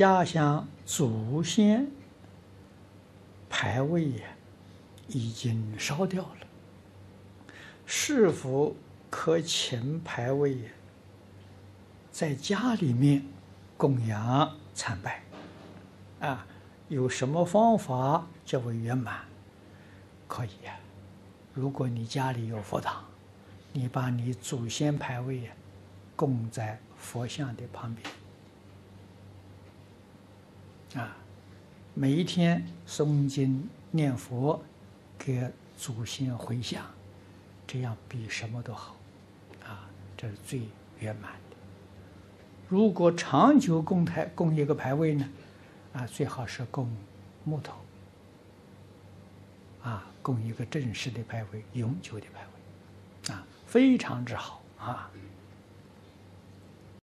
家乡祖先牌位已经烧掉了，是否可请牌位在家里面供养参拜？啊，有什么方法较为圆满？可以呀，如果你家里有佛堂，你把你祖先牌位供在佛像的旁边。啊，每一天诵经念佛，给祖先回向，这样比什么都好，啊，这是最圆满的。如果长久供台供一个牌位呢，啊，最好是供木头，啊，供一个正式的牌位，永久的牌位，啊，非常之好啊。